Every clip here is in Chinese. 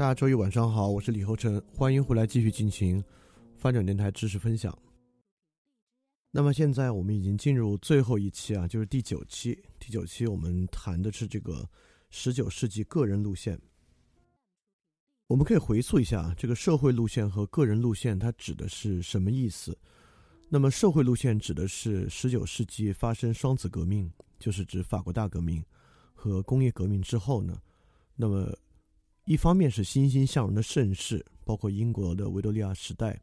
大家周一晚上好，我是李厚成，欢迎回来继续进行翻转电台知识分享。那么现在我们已经进入最后一期啊，就是第九期。第九期我们谈的是这个十九世纪个人路线。我们可以回溯一下这个社会路线和个人路线，它指的是什么意思？那么社会路线指的是十九世纪发生双子革命，就是指法国大革命和工业革命之后呢，那么。一方面是欣欣向荣的盛世，包括英国的维多利亚时代，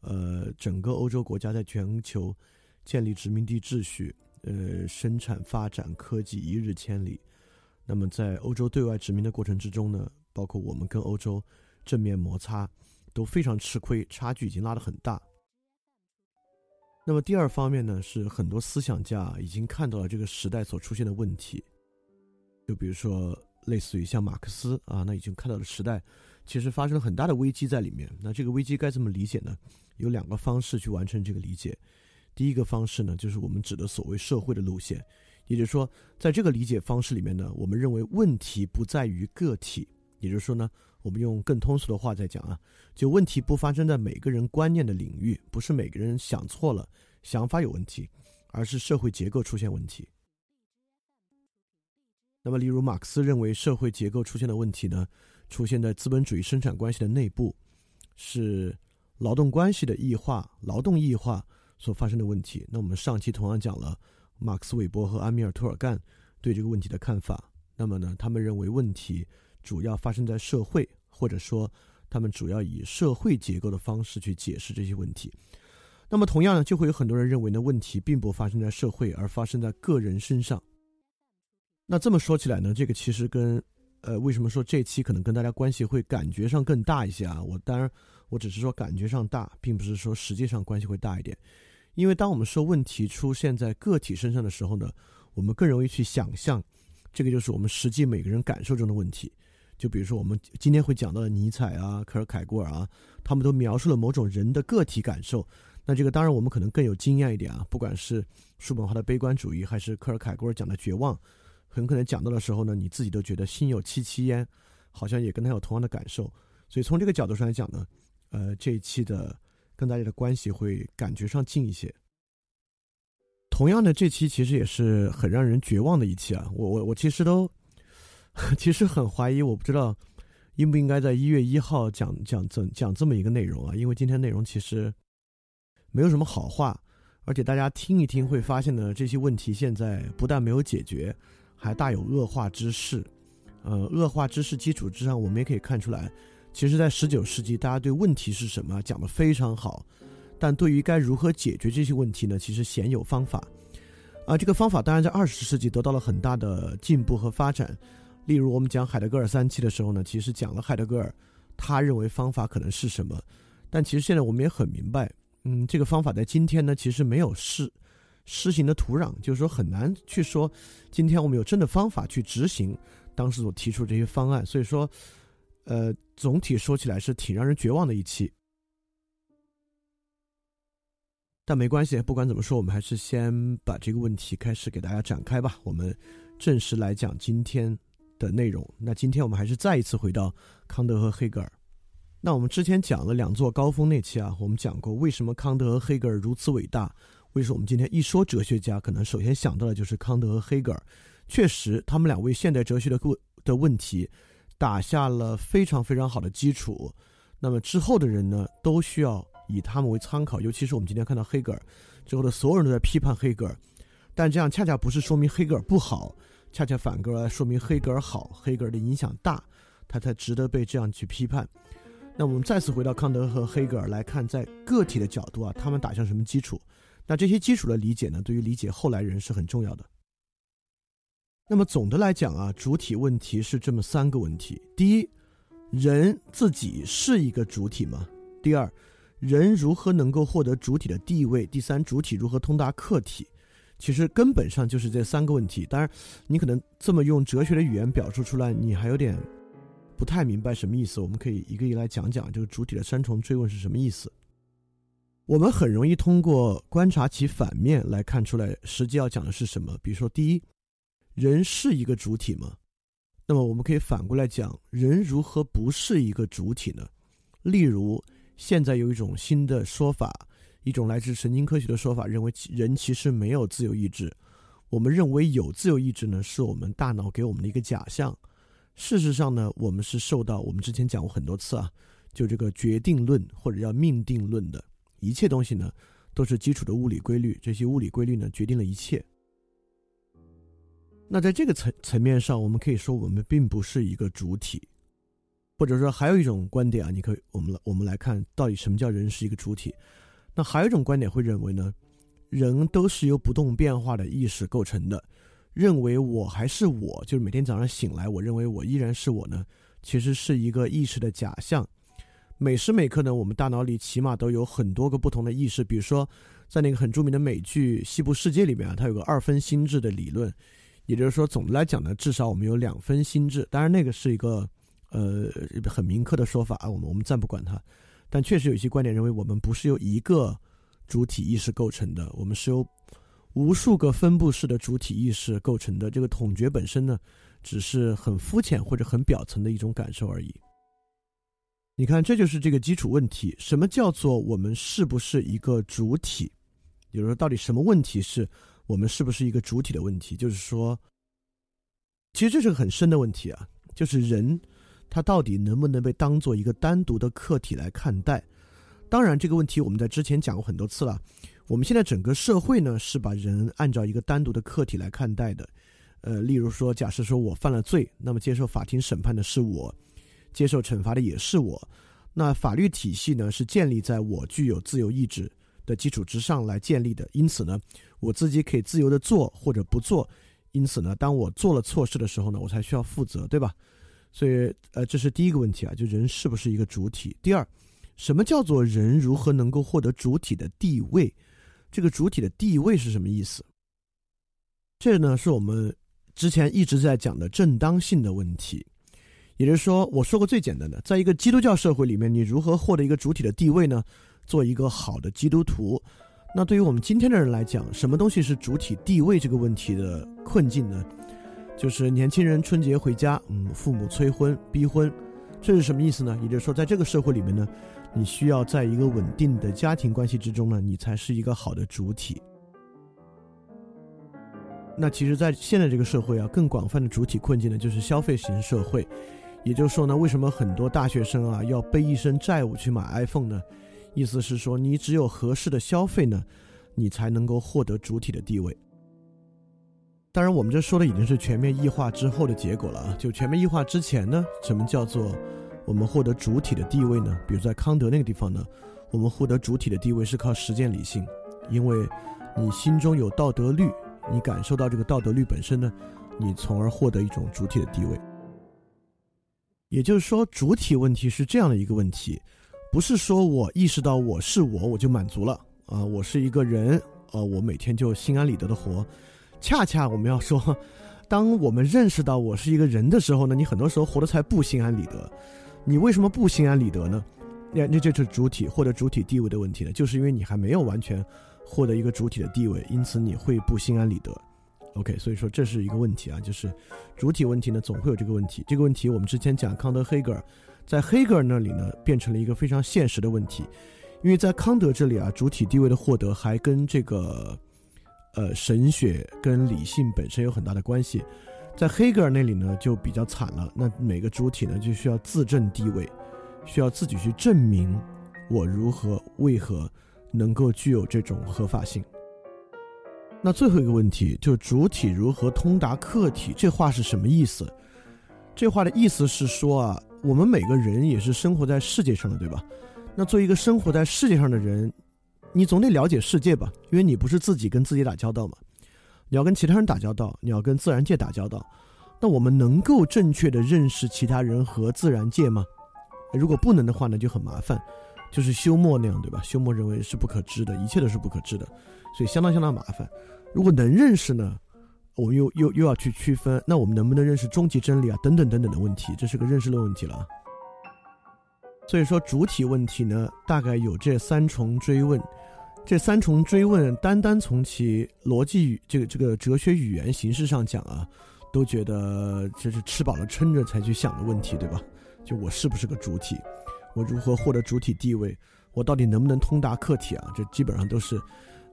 呃，整个欧洲国家在全球建立殖民地秩序，呃，生产发展科技一日千里。那么在欧洲对外殖民的过程之中呢，包括我们跟欧洲正面摩擦都非常吃亏，差距已经拉得很大。那么第二方面呢，是很多思想家已经看到了这个时代所出现的问题，就比如说。类似于像马克思啊，那已经看到了时代其实发生了很大的危机在里面。那这个危机该怎么理解呢？有两个方式去完成这个理解。第一个方式呢，就是我们指的所谓社会的路线，也就是说，在这个理解方式里面呢，我们认为问题不在于个体，也就是说呢，我们用更通俗的话在讲啊，就问题不发生在每个人观念的领域，不是每个人想错了，想法有问题，而是社会结构出现问题。那么，例如马克思认为社会结构出现的问题呢，出现在资本主义生产关系的内部，是劳动关系的异化、劳动异化所发生的问题。那我们上期同样讲了马克思韦伯和安米尔图尔干对这个问题的看法。那么呢，他们认为问题主要发生在社会，或者说他们主要以社会结构的方式去解释这些问题。那么同样呢，就会有很多人认为呢，问题并不发生在社会，而发生在个人身上。那这么说起来呢，这个其实跟，呃，为什么说这期可能跟大家关系会感觉上更大一些啊？我当然，我只是说感觉上大，并不是说实际上关系会大一点。因为当我们说问题出现在个体身上的时候呢，我们更容易去想象，这个就是我们实际每个人感受中的问题。就比如说我们今天会讲到的尼采啊、科尔凯郭尔啊，他们都描述了某种人的个体感受。那这个当然我们可能更有经验一点啊，不管是叔本华的悲观主义，还是科尔凯郭尔讲的绝望。很可能讲到的时候呢，你自己都觉得心有戚戚焉，好像也跟他有同样的感受。所以从这个角度上来讲呢，呃，这一期的跟大家的关系会感觉上近一些。同样的，这期其实也是很让人绝望的一期啊！我我我其实都 其实很怀疑，我不知道应不应该在一月一号讲讲怎讲这么一个内容啊？因为今天内容其实没有什么好话，而且大家听一听会发现呢，这些问题现在不但没有解决。还大有恶化之势，呃，恶化之势基础之上，我们也可以看出来，其实，在十九世纪，大家对问题是什么讲得非常好，但对于该如何解决这些问题呢，其实鲜有方法。啊，这个方法当然在二十世纪得到了很大的进步和发展。例如，我们讲海德格尔三期的时候呢，其实讲了海德格尔他认为方法可能是什么。但其实现在我们也很明白，嗯，这个方法在今天呢，其实没有施施行的土壤，就是说很难去说，今天我们有真的方法去执行当时所提出这些方案。所以说，呃，总体说起来是挺让人绝望的一期。但没关系，不管怎么说，我们还是先把这个问题开始给大家展开吧。我们正式来讲今天的内容。那今天我们还是再一次回到康德和黑格尔。那我们之前讲了两座高峰那期啊，我们讲过为什么康德和黑格尔如此伟大。为什么我们今天一说哲学家，可能首先想到的就是康德和黑格尔？确实，他们两位现代哲学的问的问题打下了非常非常好的基础。那么之后的人呢，都需要以他们为参考。尤其是我们今天看到黑格尔之后的所有人都在批判黑格尔，但这样恰恰不是说明黑格尔不好，恰恰反过来说明黑格尔好，黑格尔的影响大，他才值得被这样去批判。那我们再次回到康德和黑格尔来看，在个体的角度啊，他们打下什么基础？那这些基础的理解呢，对于理解后来人是很重要的。那么总的来讲啊，主体问题是这么三个问题：第一，人自己是一个主体吗？第二，人如何能够获得主体的地位？第三，主体如何通达客体？其实根本上就是这三个问题。当然，你可能这么用哲学的语言表述出来，你还有点。不太明白什么意思，我们可以一个一个来讲讲这个主体的三重追问是什么意思。我们很容易通过观察其反面来看出来，实际要讲的是什么。比如说，第一，人是一个主体吗？那么我们可以反过来讲，人如何不是一个主体呢？例如，现在有一种新的说法，一种来自神经科学的说法，认为人其实没有自由意志。我们认为有自由意志呢，是我们大脑给我们的一个假象。事实上呢，我们是受到我们之前讲过很多次啊，就这个决定论或者叫命定论的一切东西呢，都是基础的物理规律。这些物理规律呢，决定了一切。那在这个层层面上，我们可以说我们并不是一个主体，或者说还有一种观点啊，你可以我们我们来看到底什么叫人是一个主体。那还有一种观点会认为呢，人都是由不动变化的意识构成的。认为我还是我，就是每天早上醒来，我认为我依然是我呢，其实是一个意识的假象。每时每刻呢，我们大脑里起码都有很多个不同的意识。比如说，在那个很著名的美剧《西部世界》里面啊，它有个二分心智的理论，也就是说，总的来讲呢，至少我们有两分心智。当然，那个是一个呃很明刻的说法啊，我们我们暂不管它。但确实有一些观点认为，我们不是由一个主体意识构成的，我们是由。无数个分布式的主体意识构成的这个统觉本身呢，只是很肤浅或者很表层的一种感受而已。你看，这就是这个基础问题：什么叫做我们是不是一个主体？比如说，到底什么问题是我们是不是一个主体的问题？就是说，其实这是个很深的问题啊，就是人他到底能不能被当做一个单独的客体来看待？当然，这个问题我们在之前讲过很多次了。我们现在整个社会呢，是把人按照一个单独的客体来看待的，呃，例如说，假设说我犯了罪，那么接受法庭审判的是我，接受惩罚的也是我，那法律体系呢，是建立在我具有自由意志的基础之上来建立的，因此呢，我自己可以自由的做或者不做，因此呢，当我做了错事的时候呢，我才需要负责，对吧？所以，呃，这是第一个问题啊，就人是不是一个主体？第二，什么叫做人如何能够获得主体的地位？这个主体的地位是什么意思？这呢是我们之前一直在讲的正当性的问题。也就是说，我说过最简单的，在一个基督教社会里面，你如何获得一个主体的地位呢？做一个好的基督徒。那对于我们今天的人来讲，什么东西是主体地位这个问题的困境呢？就是年轻人春节回家，嗯，父母催婚逼婚，这是什么意思呢？也就是说，在这个社会里面呢。你需要在一个稳定的家庭关系之中呢，你才是一个好的主体。那其实，在现在这个社会啊，更广泛的主体困境呢，就是消费型社会。也就是说呢，为什么很多大学生啊要背一身债务去买 iPhone 呢？意思是说，你只有合适的消费呢，你才能够获得主体的地位。当然，我们这说的已经是全面异化之后的结果了啊。就全面异化之前呢，什么叫做？我们获得主体的地位呢？比如在康德那个地方呢，我们获得主体的地位是靠实践理性，因为你心中有道德律，你感受到这个道德律本身呢，你从而获得一种主体的地位。也就是说，主体问题是这样的一个问题，不是说我意识到我是我，我就满足了啊，我是一个人，呃，我每天就心安理得的活。恰恰我们要说，当我们认识到我是一个人的时候呢，你很多时候活得才不心安理得。你为什么不心安理得呢？那那就是主体或者主体地位的问题呢？就是因为你还没有完全获得一个主体的地位，因此你会不心安理得。OK，所以说这是一个问题啊，就是主体问题呢，总会有这个问题。这个问题我们之前讲康德、黑格尔，在黑格尔那里呢，变成了一个非常现实的问题，因为在康德这里啊，主体地位的获得还跟这个呃神学跟理性本身有很大的关系，在黑格尔那里呢就比较惨了，那每个主体呢就需要自证地位，需要自己去证明我如何为何能够具有这种合法性。那最后一个问题，就是主体如何通达客体，这话是什么意思？这话的意思是说啊，我们每个人也是生活在世界上的，对吧？那作为一个生活在世界上的人，你总得了解世界吧？因为你不是自己跟自己打交道嘛，你要跟其他人打交道，你要跟自然界打交道。那我们能够正确的认识其他人和自然界吗？如果不能的话呢，就很麻烦，就是休谟那样，对吧？休谟认为是不可知的，一切都是不可知的。所以相当相当麻烦。如果能认识呢，我们又又又要去区分，那我们能不能认识终极真理啊？等等等等的问题，这是个认识论问题了。所以说主体问题呢，大概有这三重追问。这三重追问，单单从其逻辑语这个这个哲学语言形式上讲啊，都觉得这是吃饱了撑着才去想的问题，对吧？就我是不是个主体？我如何获得主体地位？我到底能不能通达客体啊？这基本上都是。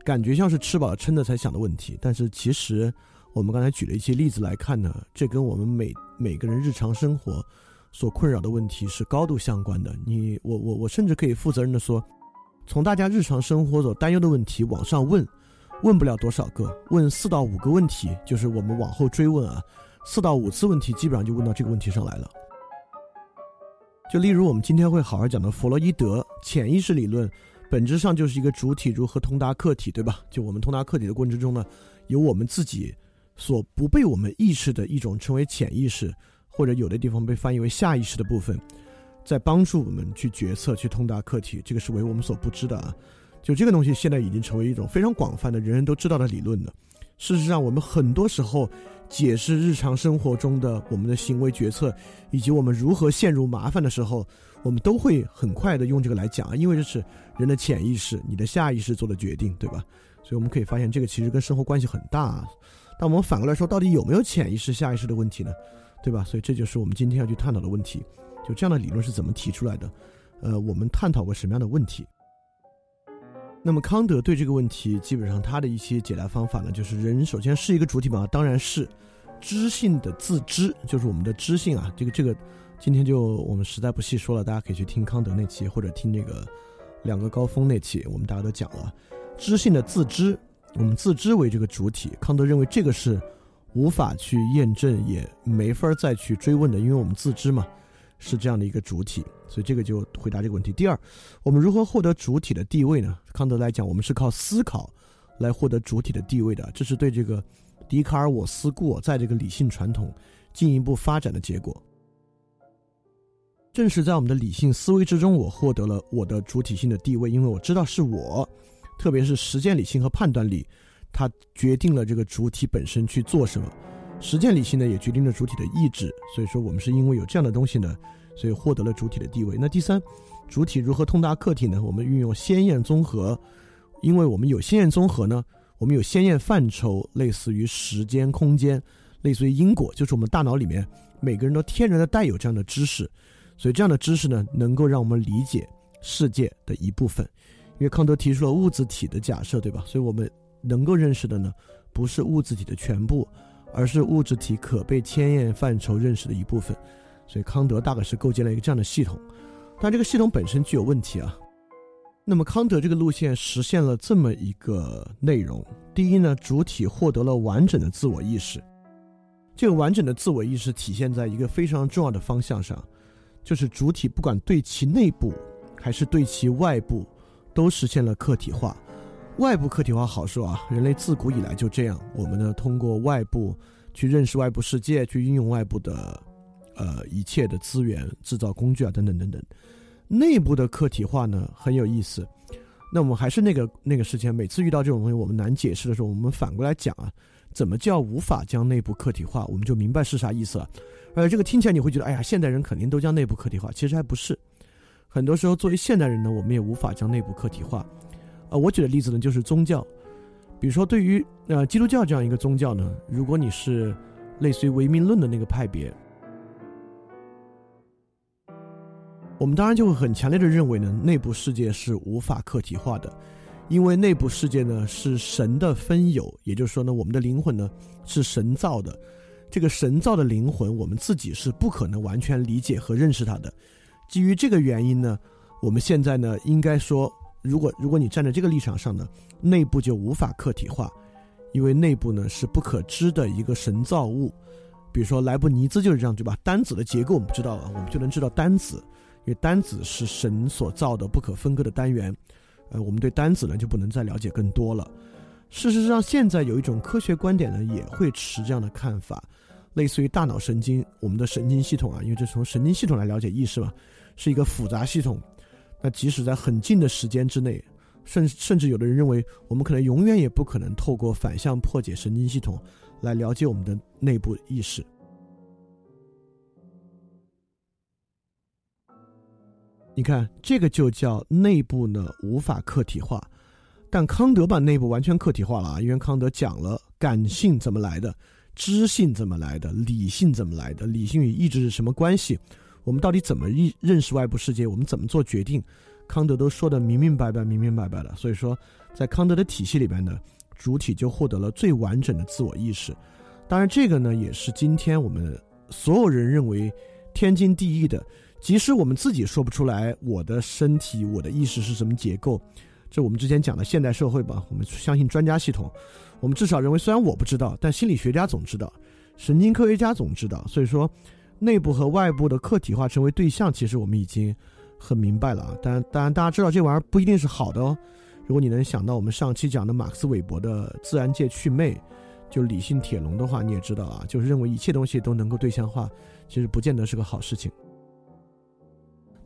感觉像是吃饱了撑的才想的问题，但是其实我们刚才举了一些例子来看呢，这跟我们每每个人日常生活所困扰的问题是高度相关的。你我我我甚至可以负责任的说，从大家日常生活所担忧的问题往上问，问不了多少个，问四到五个问题，就是我们往后追问啊，四到五次问题基本上就问到这个问题上来了。就例如我们今天会好好讲的弗洛伊德潜意识理论。本质上就是一个主体如何通达客体，对吧？就我们通达客体的过程之中呢，有我们自己所不被我们意识的一种称为潜意识，或者有的地方被翻译为下意识的部分，在帮助我们去决策、去通达客体。这个是为我们所不知的啊。就这个东西现在已经成为一种非常广泛的人人都知道的理论了。事实上，我们很多时候解释日常生活中的我们的行为决策，以及我们如何陷入麻烦的时候。我们都会很快的用这个来讲啊，因为这是人的潜意识、你的下意识做的决定，对吧？所以我们可以发现，这个其实跟生活关系很大。但我们反过来说，到底有没有潜意识、下意识的问题呢？对吧？所以这就是我们今天要去探讨的问题。就这样的理论是怎么提出来的？呃，我们探讨过什么样的问题？那么康德对这个问题，基本上他的一些解答方法呢，就是人首先是一个主体嘛，当然是知性的自知，就是我们的知性啊，这个这个。今天就我们实在不细说了，大家可以去听康德那期，或者听那个两个高峰那期，我们大家都讲了知性的自知，我们自知为这个主体。康德认为这个是无法去验证，也没法再去追问的，因为我们自知嘛，是这样的一个主体。所以这个就回答这个问题。第二，我们如何获得主体的地位呢？康德来讲，我们是靠思考来获得主体的地位的，这是对这个笛卡尔我思故我在这个理性传统进一步发展的结果。正是在我们的理性思维之中，我获得了我的主体性的地位，因为我知道是我，特别是实践理性和判断力，它决定了这个主体本身去做什么。实践理性呢，也决定了主体的意志。所以说，我们是因为有这样的东西呢，所以获得了主体的地位。那第三，主体如何通达客体呢？我们运用先验综合，因为我们有先验综合呢，我们有先验范畴，类似于时间、空间，类似于因果，就是我们大脑里面每个人都天然的带有这样的知识。所以这样的知识呢，能够让我们理解世界的一部分，因为康德提出了物质体的假设，对吧？所以我们能够认识的呢，不是物质体的全部，而是物质体可被千验范畴认识的一部分。所以康德大概是构建了一个这样的系统，但这个系统本身具有问题啊。那么康德这个路线实现了这么一个内容：第一呢，主体获得了完整的自我意识，这个完整的自我意识体现在一个非常重要的方向上。就是主体不管对其内部还是对其外部，都实现了客体化。外部客体化好说啊，人类自古以来就这样。我们呢通过外部去认识外部世界，去运用外部的呃一切的资源、制造工具啊等等等等。内部的客体化呢很有意思。那我们还是那个那个事情，每次遇到这种东西，我们难解释的时候，我们反过来讲啊，怎么叫无法将内部客体化，我们就明白是啥意思了。而这个听起来你会觉得，哎呀，现代人肯定都将内部客体化，其实还不是。很多时候，作为现代人呢，我们也无法将内部客体化。呃，我举的例子呢，就是宗教，比如说对于呃基督教这样一个宗教呢，如果你是类似于唯命论的那个派别。我们当然就会很强烈的认为呢，内部世界是无法客体化的，因为内部世界呢是神的分有，也就是说呢，我们的灵魂呢是神造的，这个神造的灵魂，我们自己是不可能完全理解和认识它的。基于这个原因呢，我们现在呢应该说，如果如果你站在这个立场上呢，内部就无法客体化，因为内部呢是不可知的一个神造物，比如说莱布尼兹就是这样，对吧？单子的结构我们知道了，我们就能知道单子。因为单子是神所造的不可分割的单元，呃，我们对单子呢就不能再了解更多了。事实上，现在有一种科学观点呢也会持这样的看法，类似于大脑神经，我们的神经系统啊，因为这从神经系统来了解意识嘛，是一个复杂系统。那即使在很近的时间之内，甚甚至有的人认为，我们可能永远也不可能透过反向破解神经系统来了解我们的内部意识。你看，这个就叫内部呢无法客体化，但康德把内部完全客体化了啊，因为康德讲了感性怎么来的，知性怎么来的，理性怎么来的，理性与意志是什么关系，我们到底怎么认认识外部世界，我们怎么做决定，康德都说的明明白白、明明白白的。所以说，在康德的体系里边呢，主体就获得了最完整的自我意识。当然，这个呢也是今天我们所有人认为天经地义的。即使我们自己说不出来，我的身体、我的意识是什么结构，这我们之前讲的现代社会吧，我们相信专家系统。我们至少认为，虽然我不知道，但心理学家总知道，神经科学家总知道。所以说，内部和外部的客体化成为对象，其实我们已经很明白了啊。当然，当然，大家知道这玩意儿不一定是好的哦。如果你能想到我们上期讲的马克思韦伯的自然界祛魅，就理性铁笼的话，你也知道啊，就是认为一切东西都能够对象化，其实不见得是个好事情。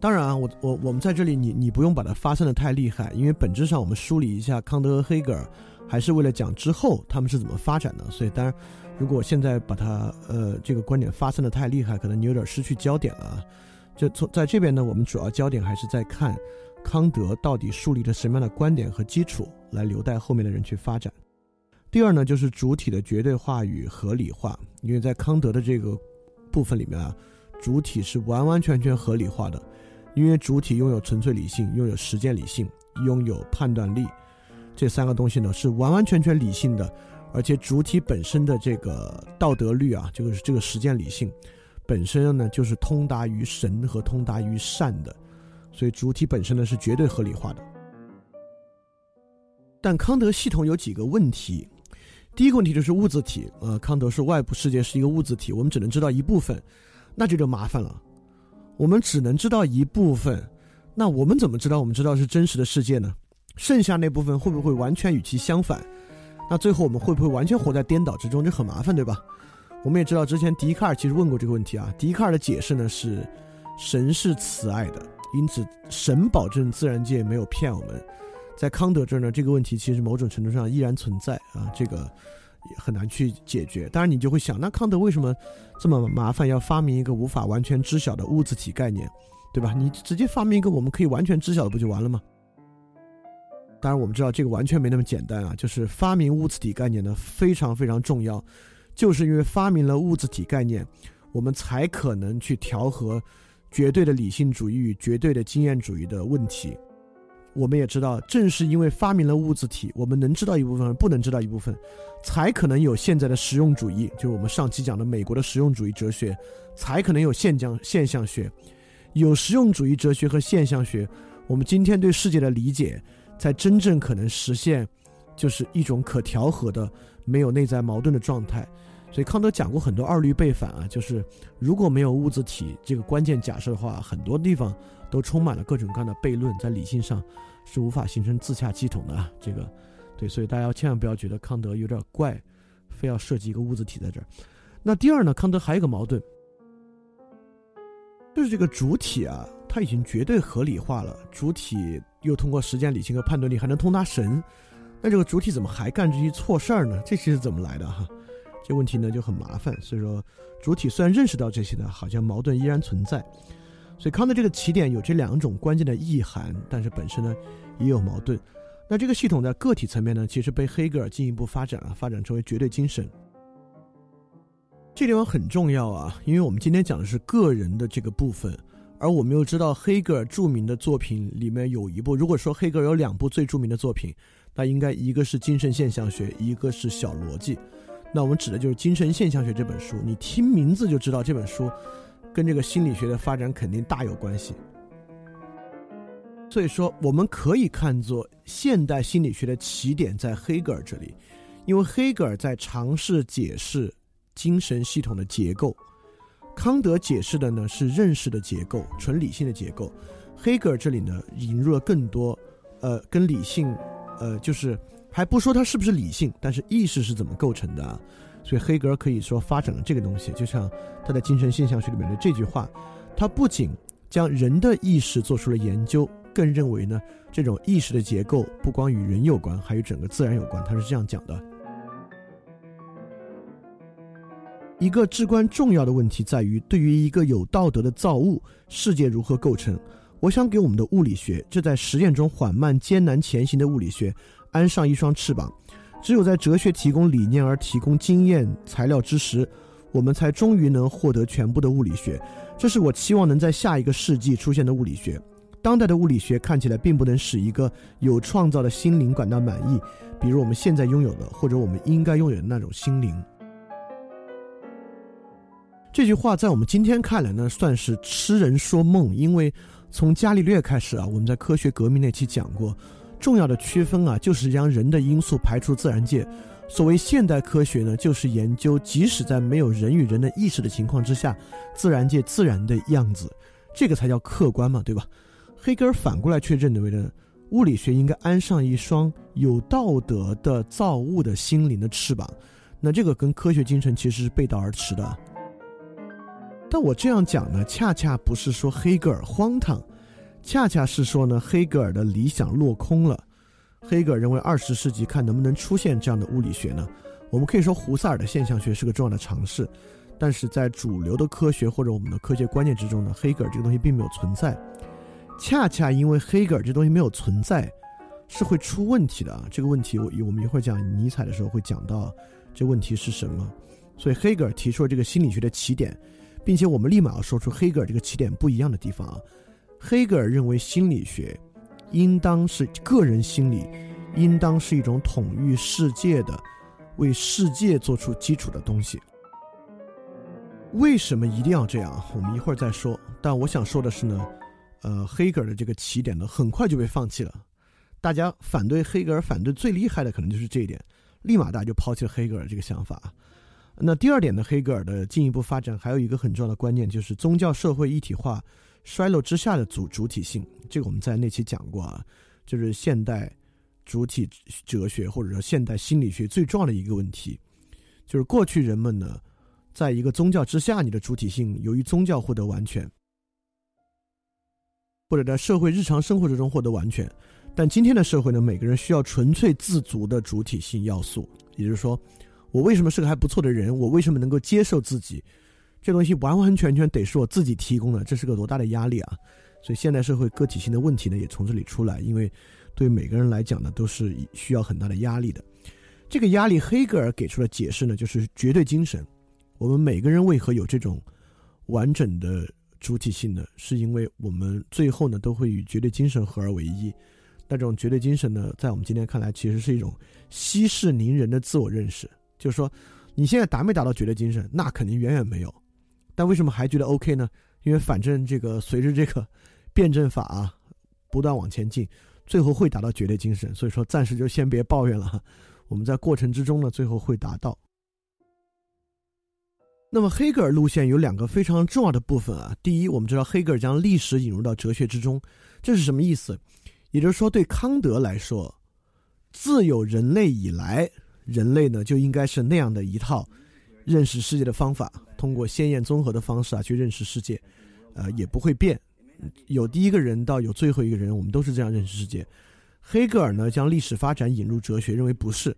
当然啊，我我我们在这里，你你不用把它发散的太厉害，因为本质上我们梳理一下康德和黑格尔，还是为了讲之后他们是怎么发展的。所以，当然，如果现在把它呃这个观点发散的太厉害，可能你有点失去焦点了。就从在这边呢，我们主要焦点还是在看康德到底树立了什么样的观点和基础，来留待后面的人去发展。第二呢，就是主体的绝对化与合理化，因为在康德的这个部分里面啊，主体是完完全全合理化的。因为主体拥有纯粹理性，拥有实践理性，拥有判断力，这三个东西呢是完完全全理性的，而且主体本身的这个道德律啊，这个这个实践理性本身呢就是通达于神和通达于善的，所以主体本身呢是绝对合理化的。但康德系统有几个问题，第一个问题就是物质体，呃，康德说外部世界是一个物质体，我们只能知道一部分，那这就麻烦了。我们只能知道一部分，那我们怎么知道我们知道是真实的世界呢？剩下那部分会不会完全与其相反？那最后我们会不会完全活在颠倒之中？就很麻烦，对吧？我们也知道，之前笛卡尔其实问过这个问题啊。笛卡尔的解释呢是，神是慈爱的，因此神保证自然界没有骗我们。在康德这儿呢，这个问题其实某种程度上依然存在啊，这个也很难去解决。当然，你就会想，那康德为什么？这么麻烦，要发明一个无法完全知晓的物质体概念，对吧？你直接发明一个我们可以完全知晓的，不就完了吗？当然，我们知道这个完全没那么简单啊。就是发明物质体概念呢，非常非常重要，就是因为发明了物质体概念，我们才可能去调和绝对的理性主义与绝对的经验主义的问题。我们也知道，正是因为发明了物质体，我们能知道一部分，不能知道一部分，才可能有现在的实用主义，就是我们上期讲的美国的实用主义哲学，才可能有现象现象学，有实用主义哲学和现象学，我们今天对世界的理解，才真正可能实现，就是一种可调和的、没有内在矛盾的状态。所以康德讲过很多二律背反啊，就是如果没有物质体这个关键假设的话，很多地方。都充满了各种各样的悖论，在理性上是无法形成自洽系统的啊。这个，对，所以大家千万不要觉得康德有点怪，非要设计一个物质体在这儿。那第二呢，康德还有一个矛盾，就是这个主体啊，它已经绝对合理化了。主体又通过时间理性和判断力还能通达神，那这个主体怎么还干这些错事儿呢？这些是怎么来的哈？这问题呢就很麻烦。所以说，主体虽然认识到这些呢，好像矛盾依然存在。所以康德这个起点有这两种关键的意涵，但是本身呢也有矛盾。那这个系统在个体层面呢，其实被黑格尔进一步发展了，发展成为绝对精神。这地方很重要啊，因为我们今天讲的是个人的这个部分，而我们又知道黑格尔著名的作品里面有一部，如果说黑格尔有两部最著名的作品，那应该一个是《精神现象学》，一个是《小逻辑》。那我们指的就是《精神现象学》这本书，你听名字就知道这本书跟这个心理学的发展肯定大有关系。所以说，我们可以看作现代心理学的起点在黑格尔这里，因为黑格尔在尝试解释。精神系统的结构，康德解释的呢是认识的结构，纯理性的结构。黑格尔这里呢引入了更多，呃，跟理性，呃，就是还不说它是不是理性，但是意识是怎么构成的啊？所以黑格尔可以说发展了这个东西，就像他在精神现象学里面的这句话，他不仅将人的意识做出了研究，更认为呢这种意识的结构不光与人有关，还与整个自然有关。他是这样讲的。一个至关重要的问题在于，对于一个有道德的造物，世界如何构成？我想给我们的物理学，这在实验中缓慢艰难前行的物理学，安上一双翅膀。只有在哲学提供理念而提供经验材料之时，我们才终于能获得全部的物理学。这是我期望能在下一个世纪出现的物理学。当代的物理学看起来并不能使一个有创造的心灵感到满意，比如我们现在拥有的，或者我们应该拥有的那种心灵。这句话在我们今天看来呢，算是痴人说梦。因为从伽利略开始啊，我们在科学革命那期讲过，重要的区分啊，就是将人的因素排除自然界。所谓现代科学呢，就是研究即使在没有人与人的意识的情况之下，自然界自然的样子，这个才叫客观嘛，对吧？黑格尔反过来却认为呢，物理学应该安上一双有道德的造物的心灵的翅膀。那这个跟科学精神其实是背道而驰的。但我这样讲呢，恰恰不是说黑格尔荒唐，恰恰是说呢，黑格尔的理想落空了。黑格尔认为，二十世纪看能不能出现这样的物理学呢？我们可以说，胡塞尔的现象学是个重要的尝试，但是在主流的科学或者我们的科学观念之中呢，黑格尔这个东西并没有存在。恰恰因为黑格尔这东西没有存在，是会出问题的啊。这个问题，我我们一会儿讲尼采的时候会讲到，这问题是什么？所以黑格尔提出了这个心理学的起点。并且我们立马要说出黑格尔这个起点不一样的地方啊。黑格尔认为心理学应当是个人心理，应当是一种统御世界的、为世界做出基础的东西。为什么一定要这样？我们一会儿再说。但我想说的是呢，呃，黑格尔的这个起点呢，很快就被放弃了。大家反对黑格尔，反对最厉害的可能就是这一点，立马大家就抛弃了黑格尔这个想法。那第二点呢，黑格尔的进一步发展还有一个很重要的观念，就是宗教社会一体化衰落之下的主主体性。这个我们在那期讲过啊，就是现代主体哲学或者说现代心理学最重要的一个问题，就是过去人们呢，在一个宗教之下，你的主体性由于宗教获得完全，或者在社会日常生活之中获得完全，但今天的社会呢，每个人需要纯粹自足的主体性要素，也就是说。我为什么是个还不错的人？我为什么能够接受自己？这东西完完全全得是我自己提供的，这是个多大的压力啊！所以现代社会个体性的问题呢，也从这里出来。因为对每个人来讲呢，都是需要很大的压力的。这个压力，黑格尔给出的解释呢，就是绝对精神。我们每个人为何有这种完整的主体性呢？是因为我们最后呢，都会与绝对精神合而为一。那种绝对精神呢，在我们今天看来，其实是一种息事宁人的自我认识。就是说，你现在达没达到绝对精神？那肯定远远没有。但为什么还觉得 OK 呢？因为反正这个随着这个 辩证法啊不断往前进，最后会达到绝对精神。所以说，暂时就先别抱怨了哈。我们在过程之中呢，最后会达到。那么黑格尔路线有两个非常重要的部分啊。第一，我们知道黑格尔将历史引入到哲学之中，这是什么意思？也就是说，对康德来说，自有人类以来。人类呢，就应该是那样的一套认识世界的方法，通过鲜艳综合的方式啊去认识世界。呃，也不会变。有第一个人到有最后一个人，我们都是这样认识世界。黑格尔呢，将历史发展引入哲学，认为不是。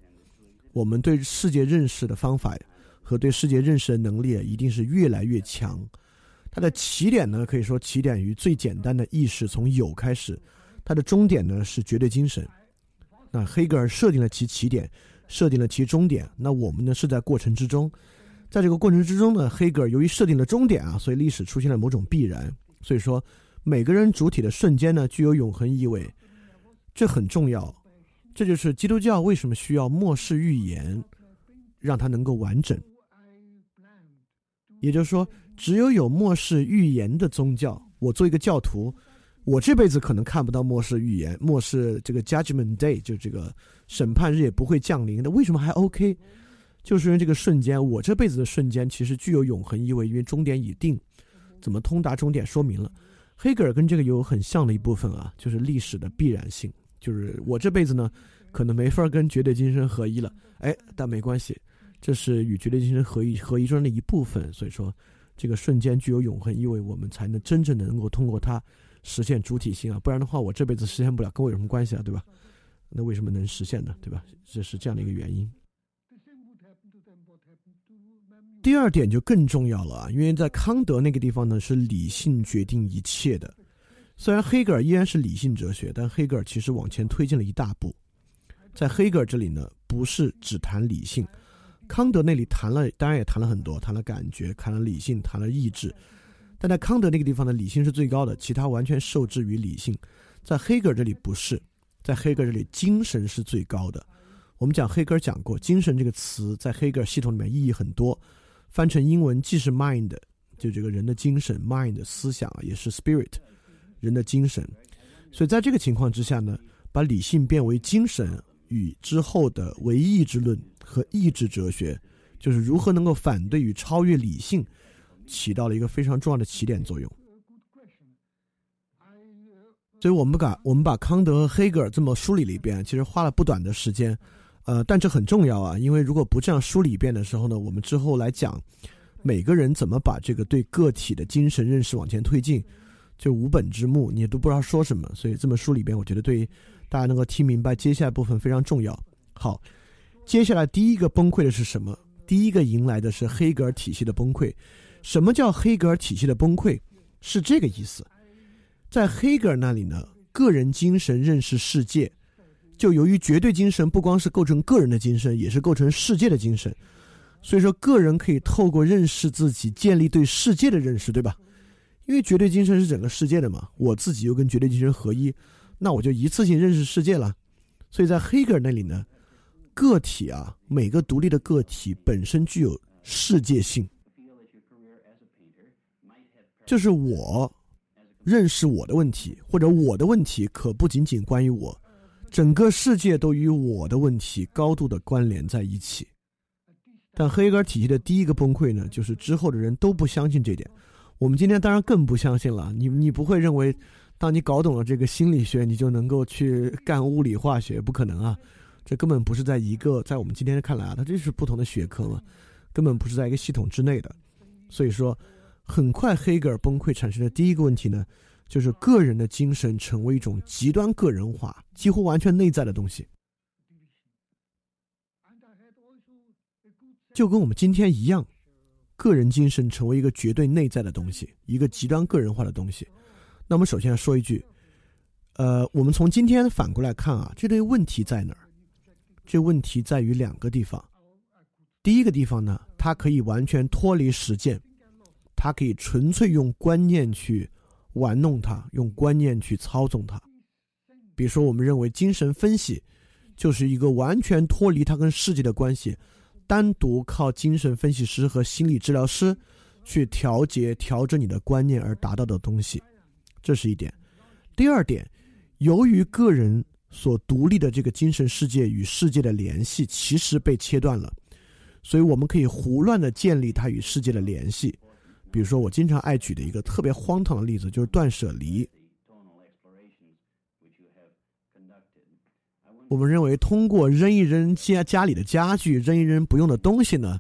我们对世界认识的方法和对世界认识的能力，一定是越来越强。它的起点呢，可以说起点于最简单的意识，从有开始；它的终点呢，是绝对精神。那黑格尔设定了其起点，设定了其终点。那我们呢，是在过程之中，在这个过程之中呢，黑格尔由于设定了终点啊，所以历史出现了某种必然。所以说，每个人主体的瞬间呢，具有永恒意味，这很重要。这就是基督教为什么需要末世预言，让它能够完整。也就是说，只有有末世预言的宗教，我做一个教徒，我这辈子可能看不到末世预言，末世这个 Judgment Day 就这个审判日也不会降临。那为什么还 OK？就是因为这个瞬间，我这辈子的瞬间其实具有永恒意味，因为终点已定。怎么通达终点，说明了黑格尔跟这个有很像的一部分啊，就是历史的必然性。就是我这辈子呢，可能没法跟绝对精神合一了，哎，但没关系，这是与绝对精神合一合一中的一部分。所以说，这个瞬间具有永恒意味，我们才能真正的能够通过它实现主体性啊，不然的话，我这辈子实现不了，跟我有什么关系啊，对吧？那为什么能实现呢？对吧？这是这样的一个原因。第二点就更重要了啊，因为在康德那个地方呢，是理性决定一切的。虽然黑格尔依然是理性哲学，但黑格尔其实往前推进了一大步。在黑格尔这里呢，不是只谈理性，康德那里谈了，当然也谈了很多，谈了感觉，谈了理性，谈了意志。但在康德那个地方呢，理性是最高的，其他完全受制于理性。在黑格尔这里不是，在黑格尔这里精神是最高的。我们讲黑格尔讲过，精神这个词在黑格尔系统里面意义很多，翻成英文既是 mind，就这个人的精神，mind 思想也是 spirit。人的精神，所以在这个情况之下呢，把理性变为精神，与之后的唯意志论和意志哲学，就是如何能够反对与超越理性，起到了一个非常重要的起点作用。所以我们把我们把康德和黑格尔这么梳理了一遍，其实花了不短的时间，呃，但这很重要啊，因为如果不这样梳理一遍的时候呢，我们之后来讲每个人怎么把这个对个体的精神认识往前推进。就无本之木，你都不知道说什么，所以这本书里边，我觉得对大家能够听明白接下来部分非常重要。好，接下来第一个崩溃的是什么？第一个迎来的是黑格尔体系的崩溃。什么叫黑格尔体系的崩溃？是这个意思。在黑格尔那里呢，个人精神认识世界，就由于绝对精神不光是构成个人的精神，也是构成世界的精神，所以说个人可以透过认识自己建立对世界的认识，对吧？因为绝对精神是整个世界的嘛，我自己又跟绝对精神合一，那我就一次性认识世界了。所以在黑格尔那里呢，个体啊，每个独立的个体本身具有世界性，就是我认识我的问题，或者我的问题可不仅仅关于我，整个世界都与我的问题高度的关联在一起。但黑格尔体系的第一个崩溃呢，就是之后的人都不相信这点。我们今天当然更不相信了。你你不会认为，当你搞懂了这个心理学，你就能够去干物理化学？不可能啊！这根本不是在一个在我们今天看来啊，它这是不同的学科嘛，根本不是在一个系统之内的。所以说，很快黑格尔崩溃产生的第一个问题呢，就是个人的精神成为一种极端个人化、几乎完全内在的东西，就跟我们今天一样。个人精神成为一个绝对内在的东西，一个极端个人化的东西。那我们首先要说一句，呃，我们从今天反过来看啊，这个问题在哪儿？这问题在于两个地方。第一个地方呢，它可以完全脱离实践，它可以纯粹用观念去玩弄它，用观念去操纵它。比如说，我们认为精神分析就是一个完全脱离它跟世界的关系。单独靠精神分析师和心理治疗师去调节、调整你的观念而达到的东西，这是一点。第二点，由于个人所独立的这个精神世界与世界的联系其实被切断了，所以我们可以胡乱的建立它与世界的联系。比如说，我经常爱举的一个特别荒唐的例子就是断舍离。我们认为，通过扔一扔家家里的家具，扔一扔不用的东西呢，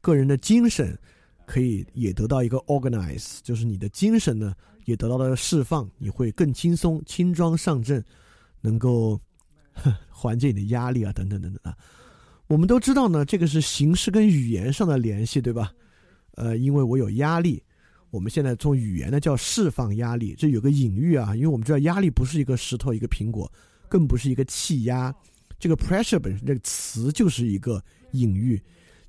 个人的精神可以也得到一个 organize，就是你的精神呢也得到了释放，你会更轻松、轻装上阵，能够缓解你的压力啊，等等等等啊。我们都知道呢，这个是形式跟语言上的联系，对吧？呃，因为我有压力，我们现在从语言呢叫释放压力，这有个隐喻啊，因为我们知道压力不是一个石头、一个苹果，更不是一个气压，这个 pressure 本身这个词就是一个隐喻。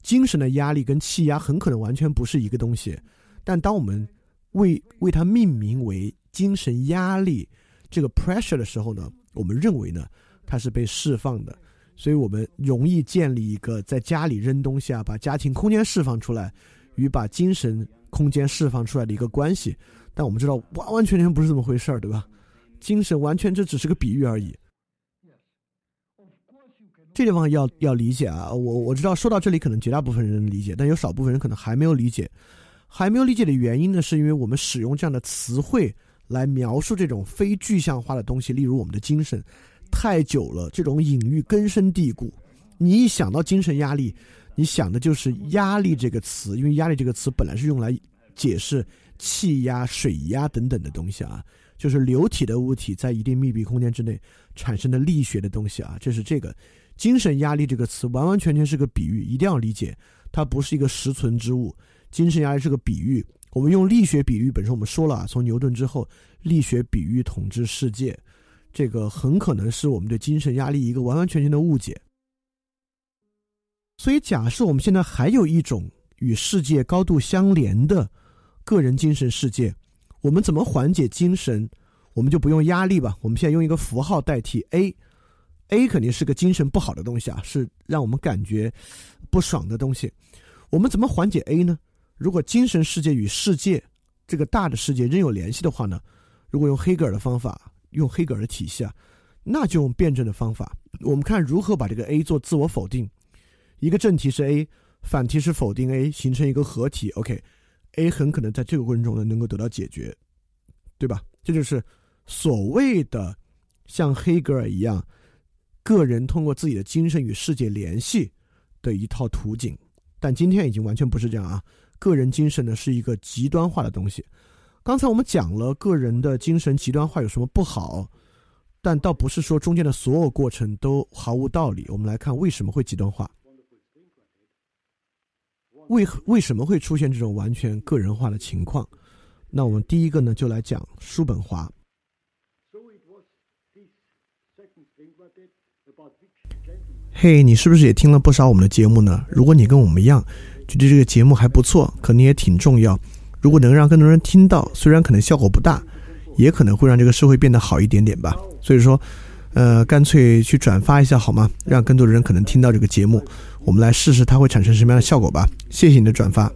精神的压力跟气压很可能完全不是一个东西，但当我们为为它命名为精神压力这个 pressure 的时候呢，我们认为呢它是被释放的，所以我们容易建立一个在家里扔东西啊，把家庭空间释放出来，与把精神空间释放出来的一个关系。但我们知道完完全全不是这么回事儿，对吧？精神完全这只是个比喻而已。这地方要要理解啊，我我知道说到这里可能绝大部分人理解，但有少部分人可能还没有理解。还没有理解的原因呢，是因为我们使用这样的词汇来描述这种非具象化的东西，例如我们的精神，太久了，这种隐喻根深蒂固。你一想到精神压力，你想的就是压力这个词，因为压力这个词本来是用来解释气压、水压等等的东西啊，就是流体的物体在一定密闭空间之内产生的力学的东西啊，这是这个。精神压力这个词完完全全是个比喻，一定要理解，它不是一个实存之物。精神压力是个比喻，我们用力学比喻本身，我们说了啊，从牛顿之后，力学比喻统治世界，这个很可能是我们对精神压力一个完完全全的误解。所以，假设我们现在还有一种与世界高度相连的个人精神世界，我们怎么缓解精神？我们就不用压力吧，我们现在用一个符号代替 A。A 肯定是个精神不好的东西啊，是让我们感觉不爽的东西。我们怎么缓解 A 呢？如果精神世界与世界这个大的世界仍有联系的话呢？如果用黑格尔的方法，用黑格尔的体系啊，那就用辩证的方法。我们看如何把这个 A 做自我否定。一个正题是 A，反题是否定 A，形成一个合体。OK，A 很可能在这个过程中呢能够得到解决，对吧？这就是所谓的像黑格尔一样。个人通过自己的精神与世界联系的一套图景，但今天已经完全不是这样啊！个人精神呢是一个极端化的东西。刚才我们讲了个人的精神极端化有什么不好，但倒不是说中间的所有过程都毫无道理。我们来看为什么会极端化，为为什么会出现这种完全个人化的情况？那我们第一个呢，就来讲叔本华。嘿，你是不是也听了不少我们的节目呢？如果你跟我们一样，觉得这个节目还不错，可能也挺重要。如果能让更多人听到，虽然可能效果不大，也可能会让这个社会变得好一点点吧。所以说，呃，干脆去转发一下好吗？让更多的人可能听到这个节目，我们来试试它会产生什么样的效果吧。谢谢你的转发。